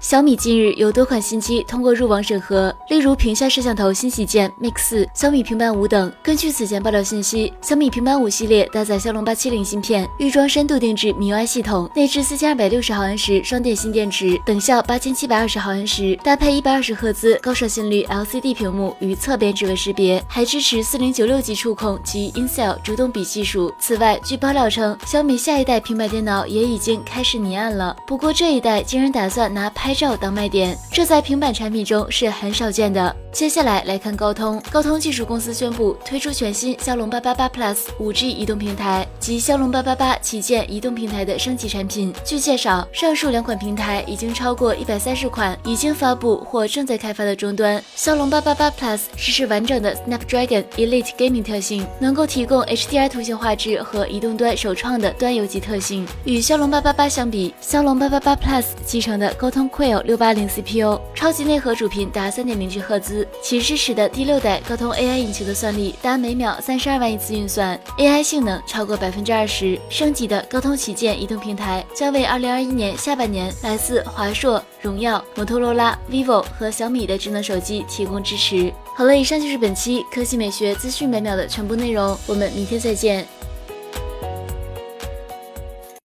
小米近日有多款新机通过入网审核，例如屏下摄像头新旗舰 Mix 四、小米平板五等。根据此前爆料信息，小米平板五系列搭载骁龙八七零芯片，预装深度定制 MIUI 系统，内置四千二百六十毫安时双电芯电池，等效八千七百二十毫安时，搭配一百二十赫兹高刷新率 LCD 屏幕与侧边指纹识别，还支持四零九六级触控及 InCell 主动笔技术。此外，据爆料称，小米下一代平板电脑也已经开始拟案了，不过这一代竟然打算拿拍。拍照当卖点，这在平板产品中是很少见的。接下来来看高通，高通技术公司宣布推出全新骁龙八八八 Plus 五 G 移动平台及骁龙八八八旗舰移动平台的升级产品。据介绍，上述两款平台已经超过一百三十款已经发布或正在开发的终端。骁龙八八八 Plus 支持完整的 Snapdragon Elite Gaming 特性，能够提供 HDR 图形画质和移动端首创的端游级特性。与骁龙八八八相比，骁龙八八八 Plus 继承的高通。会有六八零 CPU 超级内核主频达三点零 G 赫兹，其支持的第六代高通 AI 引擎的算力达每秒三十二万亿次运算，AI 性能超过百分之二十。升级的高通旗舰移动平台将为二零二一年下半年来自华硕、荣耀、摩托罗拉、vivo 和小米的智能手机提供支持。好了，以上就是本期科技美学资讯每秒的全部内容，我们明天再见。